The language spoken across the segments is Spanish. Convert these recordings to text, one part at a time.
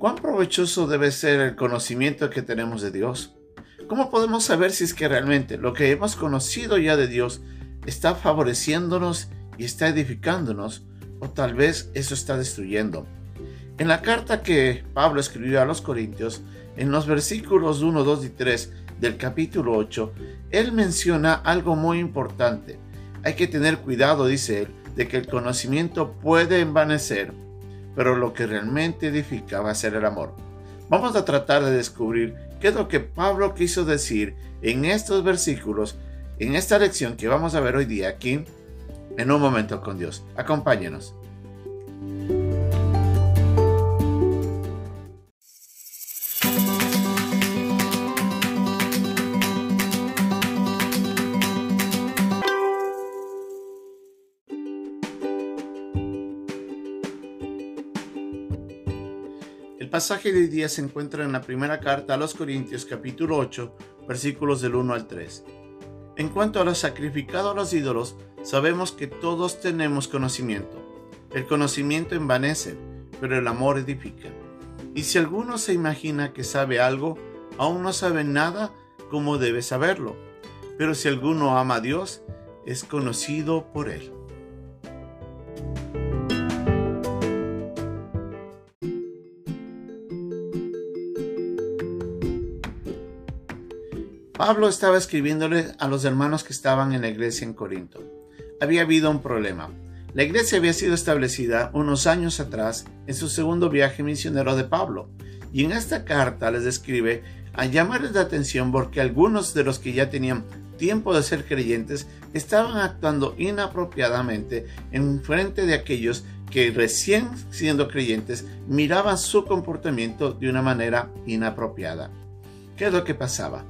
¿Cuán provechoso debe ser el conocimiento que tenemos de Dios? ¿Cómo podemos saber si es que realmente lo que hemos conocido ya de Dios está favoreciéndonos y está edificándonos o tal vez eso está destruyendo? En la carta que Pablo escribió a los Corintios, en los versículos 1, 2 y 3 del capítulo 8, él menciona algo muy importante. Hay que tener cuidado, dice él, de que el conocimiento puede envanecer pero lo que realmente edifica va a ser el amor. Vamos a tratar de descubrir qué es lo que Pablo quiso decir en estos versículos, en esta lección que vamos a ver hoy día aquí, en un momento con Dios. Acompáñenos. Pasaje de hoy día se encuentra en la primera carta a los Corintios capítulo 8 versículos del 1 al 3. En cuanto a lo sacrificado a los ídolos, sabemos que todos tenemos conocimiento. El conocimiento envanece, pero el amor edifica. Y si alguno se imagina que sabe algo, aún no sabe nada como debe saberlo. Pero si alguno ama a Dios, es conocido por él. Pablo estaba escribiéndole a los hermanos que estaban en la iglesia en Corinto. Había habido un problema. La iglesia había sido establecida unos años atrás en su segundo viaje misionero de Pablo, y en esta carta les describe a llamarles la atención porque algunos de los que ya tenían tiempo de ser creyentes estaban actuando inapropiadamente en frente de aquellos que recién siendo creyentes miraban su comportamiento de una manera inapropiada. ¿Qué es lo que pasaba?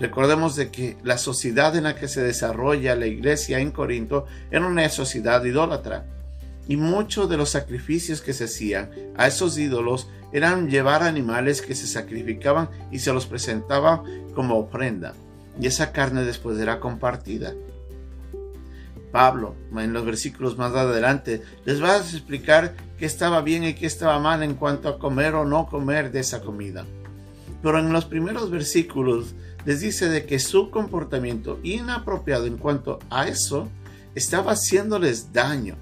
Recordemos de que la sociedad en la que se desarrolla la iglesia en Corinto era una sociedad idólatra. Y muchos de los sacrificios que se hacían a esos ídolos eran llevar animales que se sacrificaban y se los presentaban como ofrenda. Y esa carne después era compartida. Pablo, en los versículos más adelante, les va a explicar qué estaba bien y qué estaba mal en cuanto a comer o no comer de esa comida. Pero en los primeros versículos les dice de que su comportamiento inapropiado en cuanto a eso estaba haciéndoles daño.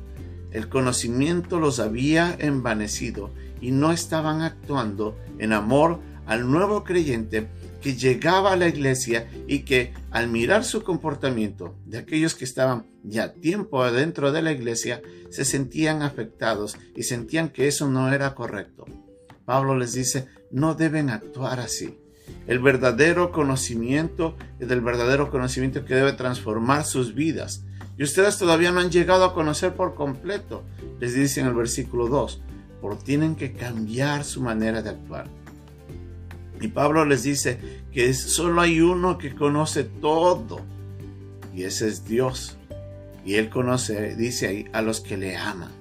El conocimiento los había envanecido y no estaban actuando en amor al nuevo creyente que llegaba a la iglesia y que al mirar su comportamiento de aquellos que estaban ya tiempo adentro de la iglesia se sentían afectados y sentían que eso no era correcto. Pablo les dice, no deben actuar así. El verdadero conocimiento es del verdadero conocimiento que debe transformar sus vidas. Y ustedes todavía no han llegado a conocer por completo, les dice en el versículo 2, por tienen que cambiar su manera de actuar. Y Pablo les dice que solo hay uno que conoce todo, y ese es Dios. Y él conoce, dice ahí, a los que le aman.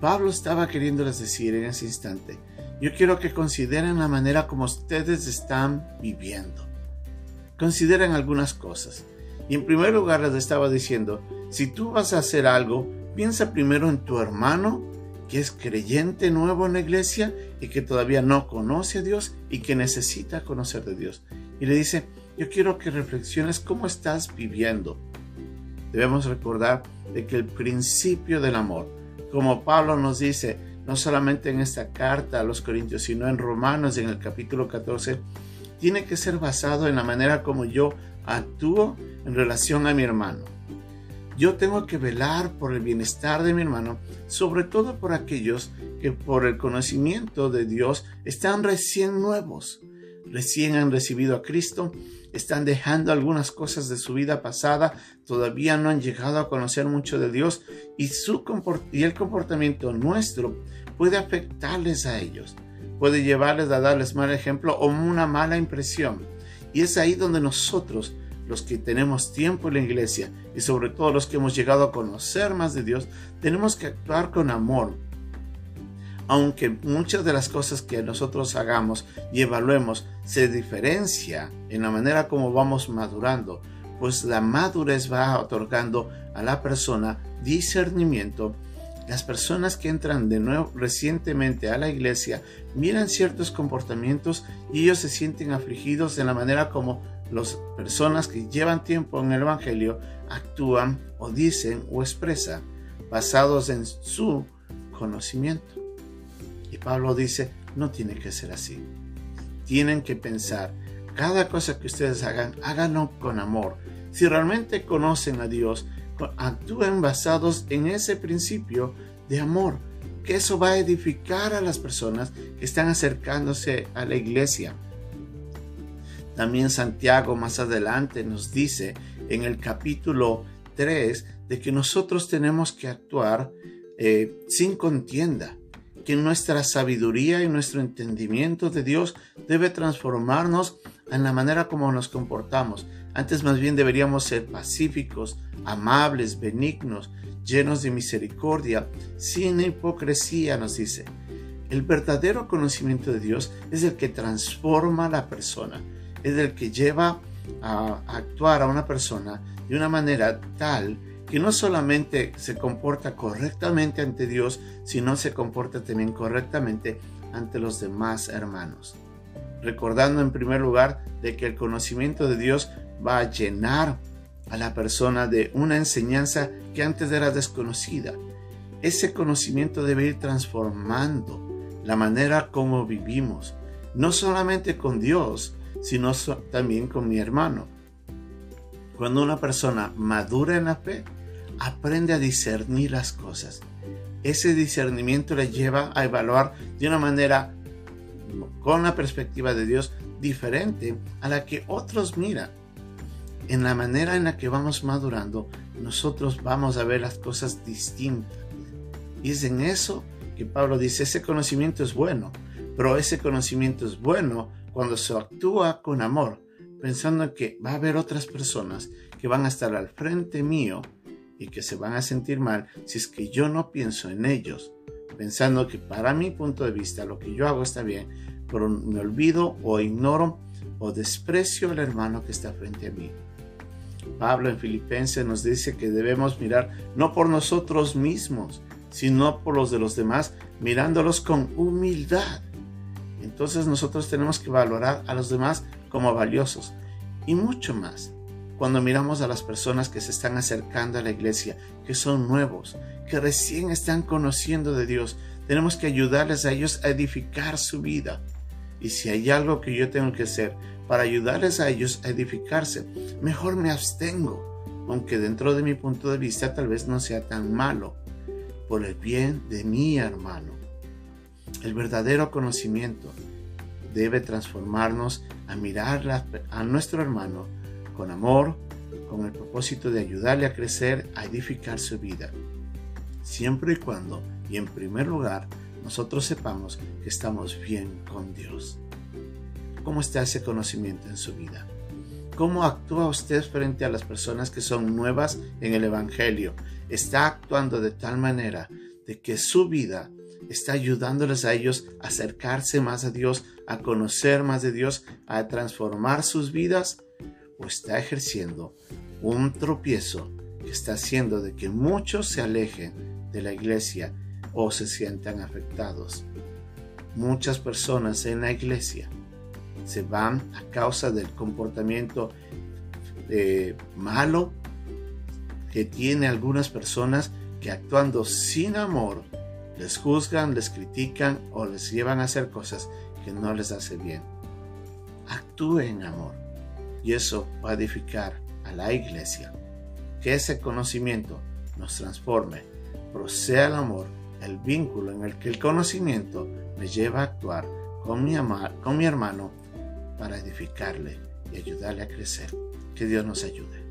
Pablo estaba queriéndoles decir en ese instante, yo quiero que consideren la manera como ustedes están viviendo. Consideren algunas cosas. Y en primer lugar les estaba diciendo, si tú vas a hacer algo, piensa primero en tu hermano que es creyente nuevo en la iglesia y que todavía no conoce a Dios y que necesita conocer de Dios. Y le dice, yo quiero que reflexiones cómo estás viviendo. Debemos recordar de que el principio del amor, como Pablo nos dice, no solamente en esta carta a los Corintios, sino en Romanos en el capítulo 14, tiene que ser basado en la manera como yo actúo en relación a mi hermano. Yo tengo que velar por el bienestar de mi hermano, sobre todo por aquellos que por el conocimiento de Dios están recién nuevos, recién han recibido a Cristo, están dejando algunas cosas de su vida pasada, todavía no han llegado a conocer mucho de Dios y, su y el comportamiento nuestro puede afectarles a ellos, puede llevarles a darles mal ejemplo o una mala impresión. Y es ahí donde nosotros, los que tenemos tiempo en la iglesia y sobre todo los que hemos llegado a conocer más de Dios, tenemos que actuar con amor. Aunque muchas de las cosas que nosotros hagamos y evaluemos se diferencia en la manera como vamos madurando, pues la madurez va otorgando a la persona discernimiento Las personas que entran de nuevo recientemente a la iglesia miran ciertos comportamientos y ellos se sienten afligidos de la manera como las personas que llevan tiempo en el Evangelio actúan o dicen o expresan basados en su conocimiento. Pablo dice, no tiene que ser así. Tienen que pensar, cada cosa que ustedes hagan, háganlo con amor. Si realmente conocen a Dios, actúen basados en ese principio de amor, que eso va a edificar a las personas que están acercándose a la iglesia. También Santiago más adelante nos dice en el capítulo 3 de que nosotros tenemos que actuar eh, sin contienda, que nuestra sabiduría y nuestro entendimiento de Dios debe transformarnos en la manera como nos comportamos. Antes más bien deberíamos ser pacíficos, amables, benignos, llenos de misericordia, sin hipocresía, nos dice. El verdadero conocimiento de Dios es el que transforma a la persona, es el que lleva a actuar a una persona de una manera tal que no solamente se comporta correctamente ante Dios, sino se comporta también correctamente ante los demás hermanos. Recordando en primer lugar de que el conocimiento de Dios va a llenar a la persona de una enseñanza que antes era desconocida. Ese conocimiento debe ir transformando la manera como vivimos, no solamente con Dios, sino también con mi hermano. Cuando una persona madura en la fe, aprende a discernir las cosas. Ese discernimiento le lleva a evaluar de una manera con la perspectiva de Dios diferente a la que otros miran. En la manera en la que vamos madurando, nosotros vamos a ver las cosas distintas. Y es en eso que Pablo dice, ese conocimiento es bueno, pero ese conocimiento es bueno cuando se actúa con amor, pensando que va a haber otras personas que van a estar al frente mío y que se van a sentir mal si es que yo no pienso en ellos, pensando que para mi punto de vista lo que yo hago está bien, pero me olvido o ignoro o desprecio al hermano que está frente a mí. Pablo en Filipenses nos dice que debemos mirar no por nosotros mismos, sino por los de los demás, mirándolos con humildad. Entonces nosotros tenemos que valorar a los demás como valiosos. Y mucho más, cuando miramos a las personas que se están acercando a la iglesia, que son nuevos, que recién están conociendo de Dios, tenemos que ayudarles a ellos a edificar su vida. Y si hay algo que yo tengo que hacer para ayudarles a ellos a edificarse, mejor me abstengo, aunque dentro de mi punto de vista tal vez no sea tan malo, por el bien de mi hermano. El verdadero conocimiento debe transformarnos a mirar a nuestro hermano con amor, con el propósito de ayudarle a crecer, a edificar su vida. Siempre y cuando, y en primer lugar, nosotros sepamos que estamos bien con Dios. ¿Cómo está ese conocimiento en su vida? ¿Cómo actúa usted frente a las personas que son nuevas en el Evangelio? ¿Está actuando de tal manera de que su vida está ayudándoles a ellos a acercarse más a Dios, a conocer más de Dios, a transformar sus vidas? ¿O está ejerciendo un tropiezo que está haciendo de que muchos se alejen de la iglesia o se sientan afectados? Muchas personas en la iglesia se van a causa del comportamiento eh, malo que tiene algunas personas que actuando sin amor les juzgan, les critican o les llevan a hacer cosas que no les hace bien. Actúe en amor y eso va a edificar a la iglesia. Que ese conocimiento nos transforme, proceda el amor, el vínculo en el que el conocimiento me lleva a actuar con mi, con mi hermano para edificarle y ayudarle a crecer. Que Dios nos ayude.